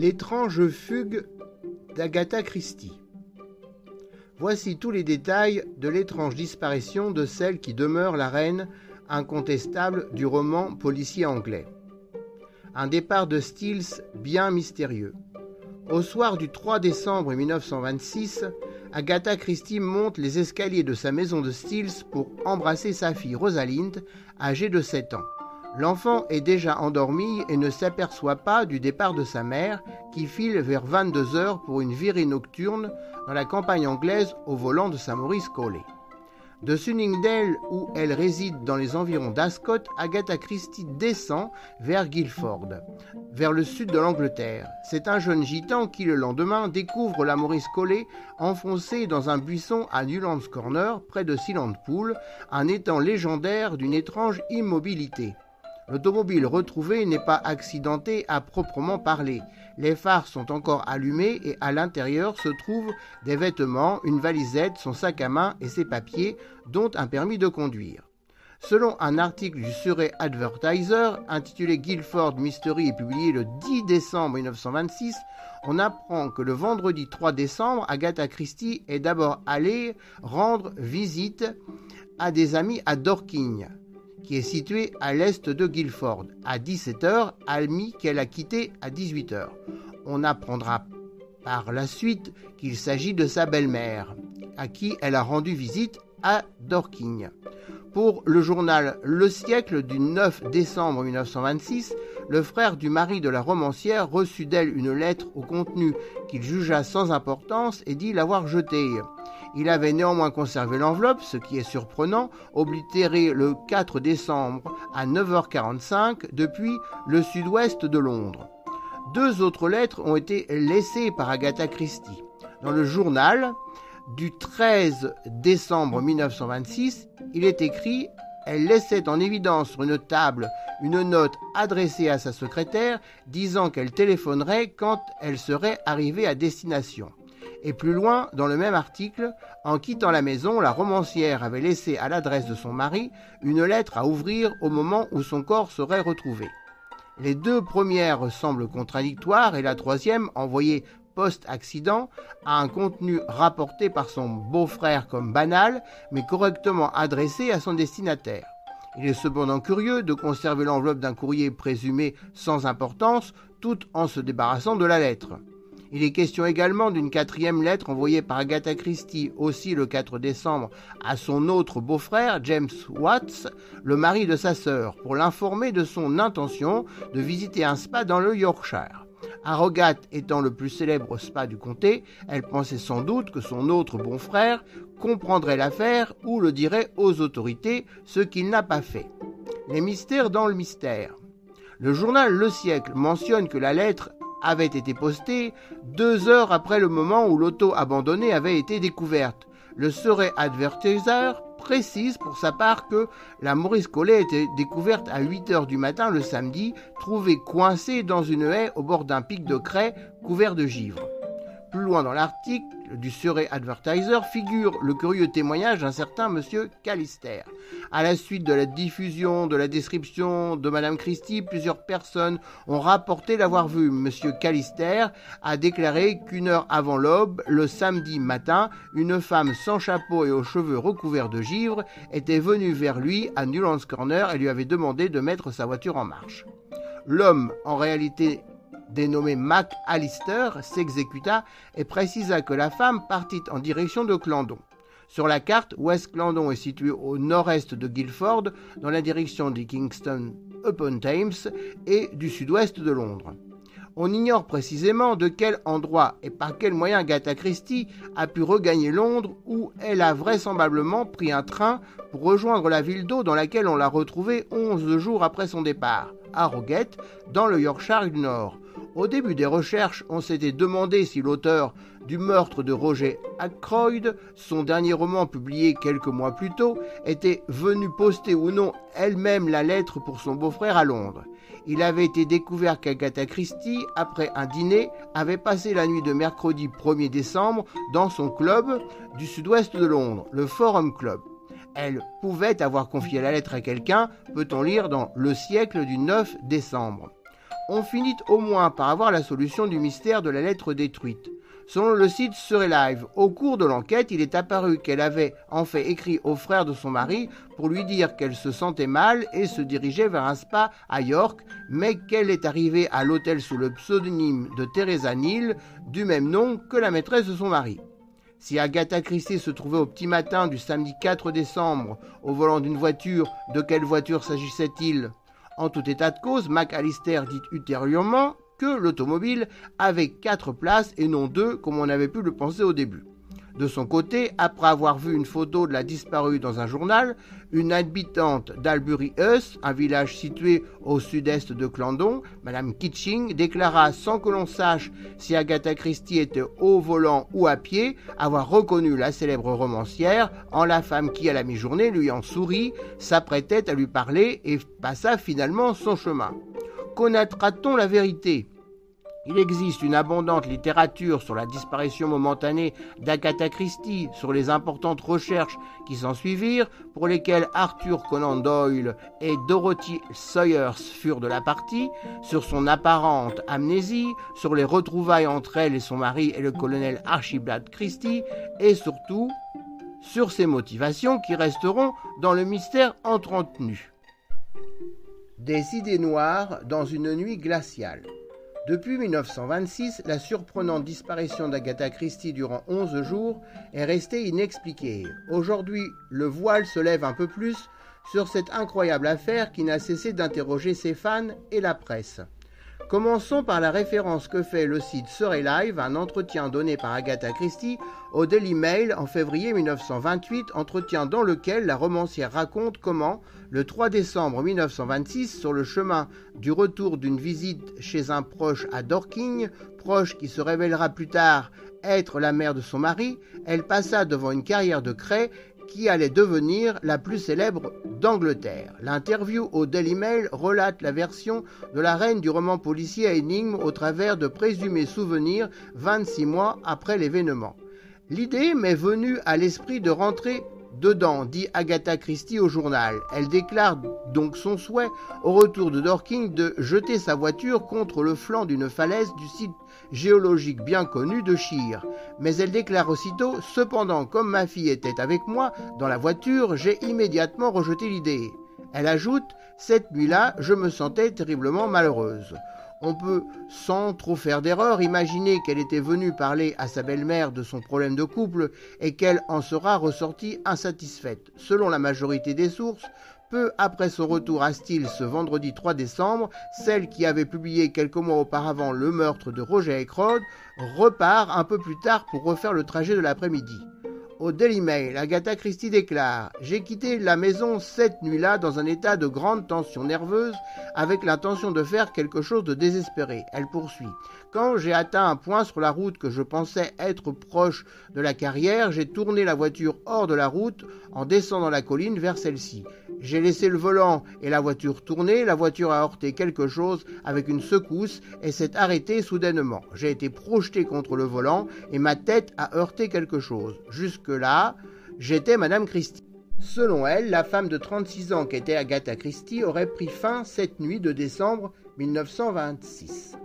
L'étrange fugue d'Agatha Christie. Voici tous les détails de l'étrange disparition de celle qui demeure la reine incontestable du roman policier anglais. Un départ de Stills bien mystérieux. Au soir du 3 décembre 1926, Agatha Christie monte les escaliers de sa maison de Stills pour embrasser sa fille Rosalind, âgée de 7 ans. L'enfant est déjà endormi et ne s'aperçoit pas du départ de sa mère qui file vers 22 heures pour une virée nocturne dans la campagne anglaise au volant de sa Maurice Coley. De Sunningdale, où elle réside dans les environs d'Ascot, Agatha Christie descend vers Guilford, vers le sud de l'Angleterre. C'est un jeune gitan qui, le lendemain, découvre la Maurice Collet enfoncée dans un buisson à Newlands Corner, près de Sealand Pool, un étang légendaire d'une étrange immobilité. L'automobile retrouvée n'est pas accidentée à proprement parler. Les phares sont encore allumés et à l'intérieur se trouvent des vêtements, une valisette, son sac à main et ses papiers, dont un permis de conduire. Selon un article du Surrey Advertiser intitulé Guilford Mystery et publié le 10 décembre 1926, on apprend que le vendredi 3 décembre, Agatha Christie est d'abord allée rendre visite à des amis à Dorking qui est situé à l'est de Guilford, à 17h, Almi qu'elle a quitté à 18h. On apprendra par la suite qu'il s'agit de sa belle-mère, à qui elle a rendu visite à Dorking. Pour le journal Le Siècle du 9 décembre 1926, le frère du mari de la romancière reçut d'elle une lettre au contenu qu'il jugea sans importance et dit l'avoir jetée. Il avait néanmoins conservé l'enveloppe, ce qui est surprenant, oblitérée le 4 décembre à 9h45 depuis le sud-ouest de Londres. Deux autres lettres ont été laissées par Agatha Christie. Dans le journal du 13 décembre 1926, il est écrit elle laissait en évidence sur une table une note adressée à sa secrétaire disant qu'elle téléphonerait quand elle serait arrivée à destination. Et plus loin, dans le même article, en quittant la maison, la romancière avait laissé à l'adresse de son mari une lettre à ouvrir au moment où son corps serait retrouvé. Les deux premières semblent contradictoires et la troisième, envoyée post-accident, a un contenu rapporté par son beau-frère comme banal, mais correctement adressé à son destinataire. Il est cependant curieux de conserver l'enveloppe d'un courrier présumé sans importance tout en se débarrassant de la lettre. Il est question également d'une quatrième lettre envoyée par Agatha Christie aussi le 4 décembre à son autre beau-frère, James Watts, le mari de sa sœur, pour l'informer de son intention de visiter un spa dans le Yorkshire. Harrogate étant le plus célèbre spa du comté, elle pensait sans doute que son autre bon frère comprendrait l'affaire ou le dirait aux autorités, ce qu'il n'a pas fait. Les mystères dans le mystère. Le journal Le Siècle mentionne que la lettre avait été postée deux heures après le moment où l'auto abandonnée avait été découverte. Le serait Advertiser précise pour sa part que la Maurice Collet était découverte à 8 heures du matin le samedi, trouvée coincée dans une haie au bord d'un pic de craie couvert de givre. Plus loin dans l'article du Surrey Advertiser figure le curieux témoignage d'un certain monsieur Callister. À la suite de la diffusion de la description de madame Christie, plusieurs personnes ont rapporté l'avoir vu. Monsieur Callister a déclaré qu'une heure avant l'aube, le samedi matin, une femme sans chapeau et aux cheveux recouverts de givre était venue vers lui à Newlands Corner et lui avait demandé de mettre sa voiture en marche. L'homme, en réalité dénommé Mac Allister, s'exécuta et précisa que la femme partit en direction de Clandon. Sur la carte, West Clandon est situé au nord-est de Guildford, dans la direction de Kingston upon Thames et du sud-ouest de Londres. On ignore précisément de quel endroit et par quel moyen Agatha Christie a pu regagner Londres où elle a vraisemblablement pris un train pour rejoindre la ville d'eau dans laquelle on l'a retrouvée 11 jours après son départ, à Roguette, dans le Yorkshire du Nord. Au début des recherches, on s'était demandé si l'auteur du meurtre de Roger Ackroyd, son dernier roman publié quelques mois plus tôt, était venu poster ou non elle-même la lettre pour son beau-frère à Londres. Il avait été découvert qu'Agatha Christie, après un dîner, avait passé la nuit de mercredi 1er décembre dans son club du sud-ouest de Londres, le Forum Club. Elle pouvait avoir confié la lettre à quelqu'un, peut-on lire dans Le siècle du 9 décembre. On finit au moins par avoir la solution du mystère de la lettre détruite. Selon le site Serait Live, au cours de l'enquête, il est apparu qu'elle avait en fait écrit au frère de son mari pour lui dire qu'elle se sentait mal et se dirigeait vers un spa à York, mais qu'elle est arrivée à l'hôtel sous le pseudonyme de Teresa Neal, du même nom que la maîtresse de son mari. Si Agatha Christie se trouvait au petit matin du samedi 4 décembre au volant d'une voiture, de quelle voiture s'agissait-il? En tout état de cause, McAllister dit ultérieurement que l'automobile avait quatre places et non deux comme on avait pu le penser au début. De son côté, après avoir vu une photo de la disparue dans un journal, une habitante d'Albury House, un village situé au sud-est de Clandon, Madame Kitching, déclara sans que l'on sache si Agatha Christie était au volant ou à pied, avoir reconnu la célèbre romancière en la femme qui, à la mi-journée, lui en sourit, s'apprêtait à lui parler et passa finalement son chemin. Connaîtra-t-on la vérité? Il existe une abondante littérature sur la disparition momentanée d'Agatha Christie, sur les importantes recherches qui s'en suivirent, pour lesquelles Arthur Conan Doyle et Dorothy Sayers furent de la partie, sur son apparente amnésie, sur les retrouvailles entre elle et son mari et le colonel Archibald Christie, et surtout sur ses motivations qui resteront dans le mystère entretenu. Des idées noires dans une nuit glaciale. Depuis 1926, la surprenante disparition d'Agatha Christie durant 11 jours est restée inexpliquée. Aujourd'hui, le voile se lève un peu plus sur cette incroyable affaire qui n'a cessé d'interroger ses fans et la presse. Commençons par la référence que fait le site Serait Live, un entretien donné par Agatha Christie au Daily Mail en février 1928, entretien dans lequel la romancière raconte comment, le 3 décembre 1926, sur le chemin du retour d'une visite chez un proche à Dorking, proche qui se révélera plus tard être la mère de son mari, elle passa devant une carrière de craie qui allait devenir la plus célèbre d'Angleterre. L'interview au Daily Mail relate la version de la reine du roman policier à énigme au travers de présumés souvenirs 26 mois après l'événement. L'idée m'est venue à l'esprit de rentrer dedans, dit Agatha Christie au journal. Elle déclare donc son souhait, au retour de Dorking, de jeter sa voiture contre le flanc d'une falaise du site géologique bien connu de Chir. Mais elle déclare aussitôt Cependant, comme ma fille était avec moi dans la voiture, j'ai immédiatement rejeté l'idée. Elle ajoute Cette nuit-là, je me sentais terriblement malheureuse. On peut, sans trop faire d'erreur, imaginer qu'elle était venue parler à sa belle-mère de son problème de couple et qu'elle en sera ressortie insatisfaite. Selon la majorité des sources, peu après son retour à Steele ce vendredi 3 décembre, celle qui avait publié quelques mois auparavant le meurtre de Roger Aykroyd repart un peu plus tard pour refaire le trajet de l'après-midi. Au Daily Mail, Agatha Christie déclare J'ai quitté la maison cette nuit-là dans un état de grande tension nerveuse avec l'intention de faire quelque chose de désespéré. Elle poursuit Quand j'ai atteint un point sur la route que je pensais être proche de la carrière, j'ai tourné la voiture hors de la route en descendant la colline vers celle-ci. J'ai laissé le volant et la voiture tourner, la voiture a heurté quelque chose avec une secousse et s'est arrêtée soudainement. J'ai été projeté contre le volant et ma tête a heurté quelque chose. Jusque-là, j'étais Madame Christie. Selon elle, la femme de 36 ans qui était Agatha Christie aurait pris fin cette nuit de décembre 1926.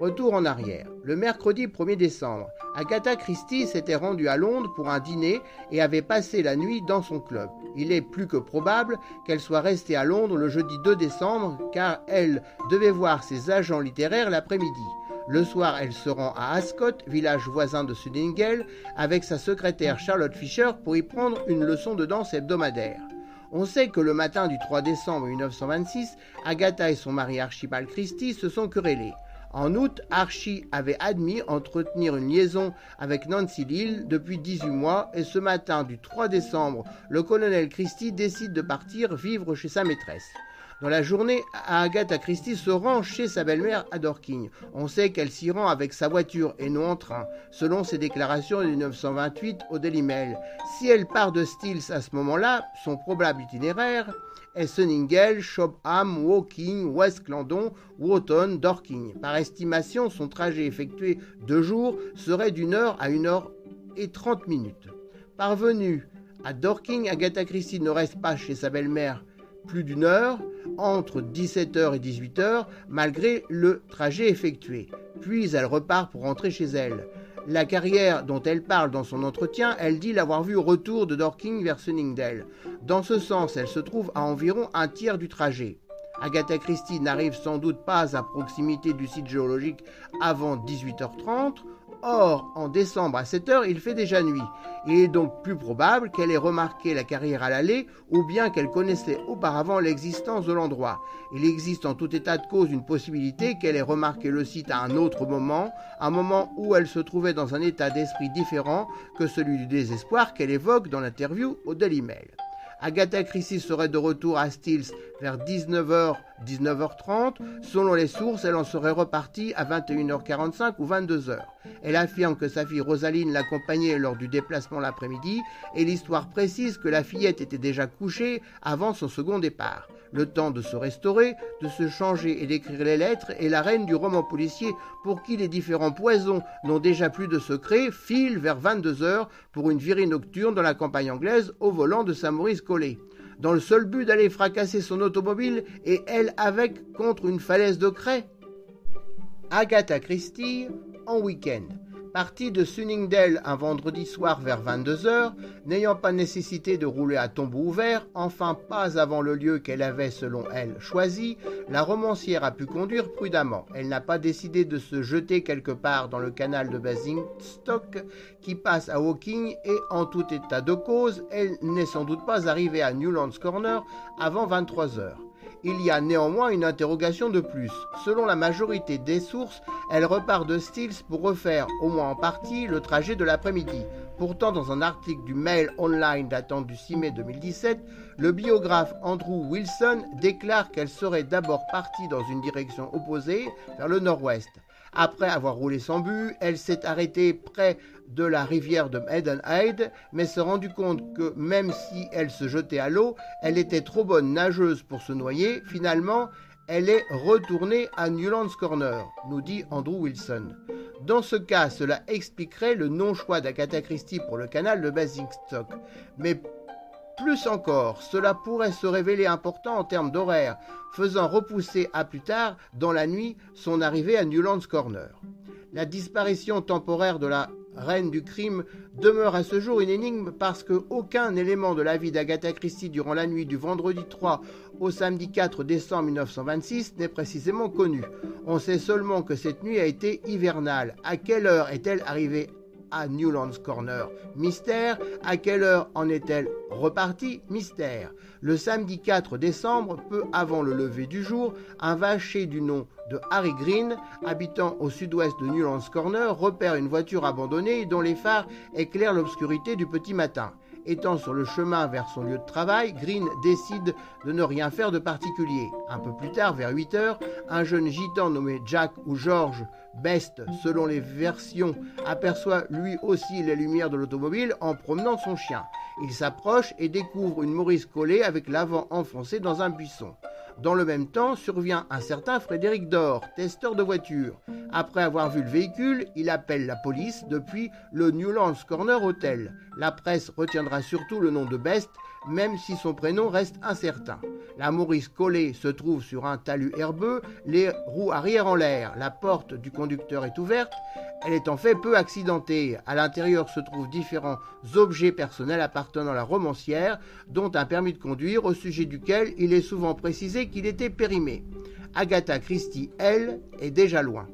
Retour en arrière. Le mercredi 1er décembre, Agatha Christie s'était rendue à Londres pour un dîner et avait passé la nuit dans son club. Il est plus que probable qu'elle soit restée à Londres le jeudi 2 décembre car elle devait voir ses agents littéraires l'après-midi. Le soir, elle se rend à Ascot, village voisin de Sudingel, avec sa secrétaire Charlotte Fisher pour y prendre une leçon de danse hebdomadaire. On sait que le matin du 3 décembre 1926, Agatha et son mari Archibald Christie se sont querellés. En août, Archie avait admis entretenir une liaison avec Nancy Lille depuis 18 mois et ce matin du 3 décembre, le colonel Christie décide de partir vivre chez sa maîtresse. Dans la journée, Agatha Christie se rend chez sa belle-mère à Dorking. On sait qu'elle s'y rend avec sa voiture et non en train, selon ses déclarations de 1928 au Daily Mail. Si elle part de Stills à ce moment-là, son probable itinéraire est Sunningale, Shobham, Woking, West Clandon, Wotton, Dorking. Par estimation, son trajet effectué deux jours serait d'une heure à une heure et trente minutes. Parvenue à Dorking, Agatha Christie ne reste pas chez sa belle-mère plus d'une heure, entre 17h et 18h, malgré le trajet effectué. Puis elle repart pour rentrer chez elle. La carrière dont elle parle dans son entretien, elle dit l'avoir vue au retour de Dorking vers Sunningdale. Dans ce sens, elle se trouve à environ un tiers du trajet. Agatha Christie n'arrive sans doute pas à proximité du site géologique avant 18h30. Or, en décembre à 7 heures, il fait déjà nuit. Il est donc plus probable qu'elle ait remarqué la carrière à l'allée ou bien qu'elle connaissait auparavant l'existence de l'endroit. Il existe en tout état de cause une possibilité qu'elle ait remarqué le site à un autre moment, un moment où elle se trouvait dans un état d'esprit différent que celui du désespoir qu'elle évoque dans l'interview au Daily Mail. Agatha Christie serait de retour à Stills vers 19h, 19h30. Selon les sources, elle en serait repartie à 21h45 ou 22h. Elle affirme que sa fille Rosaline l'accompagnait lors du déplacement l'après-midi et l'histoire précise que la fillette était déjà couchée avant son second départ le temps de se restaurer, de se changer et d'écrire les lettres, et la reine du roman policier pour qui les différents poisons n'ont déjà plus de secret, file vers 22 heures pour une virée nocturne dans la campagne anglaise au volant de sa Maurice Collet dans le seul but d'aller fracasser son automobile et elle avec contre une falaise de craie Agatha Christie en week-end. Parti de Sunningdale un vendredi soir vers 22h, n'ayant pas nécessité de rouler à tombeau ouvert, enfin pas avant le lieu qu'elle avait selon elle choisi, la romancière a pu conduire prudemment. Elle n'a pas décidé de se jeter quelque part dans le canal de Basingstoke qui passe à Woking et en tout état de cause, elle n'est sans doute pas arrivée à Newlands Corner avant 23h. Il y a néanmoins une interrogation de plus. Selon la majorité des sources, elle repart de Stills pour refaire, au moins en partie, le trajet de l'après-midi. Pourtant, dans un article du Mail Online datant du 6 mai 2017, le biographe Andrew Wilson déclare qu'elle serait d'abord partie dans une direction opposée, vers le nord-ouest. Après avoir roulé sans but, elle s'est arrêtée près de la rivière de Maidenhead, mais s'est rendu compte que même si elle se jetait à l'eau, elle était trop bonne nageuse pour se noyer. Finalement, elle est retournée à Newlands Corner, nous dit Andrew Wilson. Dans ce cas, cela expliquerait le non-choix d'Agatha Christie pour le canal de Basingstoke. Mais plus encore, cela pourrait se révéler important en termes d'horaire, faisant repousser à plus tard dans la nuit son arrivée à Newlands Corner. La disparition temporaire de la reine du crime demeure à ce jour une énigme parce qu'aucun élément de la vie d'Agatha Christie durant la nuit du vendredi 3 au samedi 4 décembre 1926 n'est précisément connu. On sait seulement que cette nuit a été hivernale. À quelle heure est-elle arrivée à Newlands Corner. Mystère, à quelle heure en est-elle repartie Mystère. Le samedi 4 décembre, peu avant le lever du jour, un vacher du nom de Harry Green, habitant au sud-ouest de Newlands Corner, repère une voiture abandonnée dont les phares éclairent l'obscurité du petit matin. Étant sur le chemin vers son lieu de travail, Green décide de ne rien faire de particulier. Un peu plus tard, vers 8 heures, un jeune gitan nommé Jack ou George Best, selon les versions, aperçoit lui aussi les lumières de l'automobile en promenant son chien. Il s'approche et découvre une Maurice collée avec l'avant enfoncé dans un buisson. Dans le même temps, survient un certain Frédéric Dor, testeur de voiture. Après avoir vu le véhicule, il appelle la police depuis le Newlands Corner Hotel. La presse retiendra surtout le nom de Best, même si son prénom reste incertain. La Maurice collée se trouve sur un talus herbeux, les roues arrière en l'air. La porte du conducteur est ouverte. Elle est en fait peu accidentée. À l'intérieur se trouvent différents objets personnels appartenant à la romancière, dont un permis de conduire au sujet duquel il est souvent précisé qu'il était périmé. Agatha Christie, elle, est déjà loin.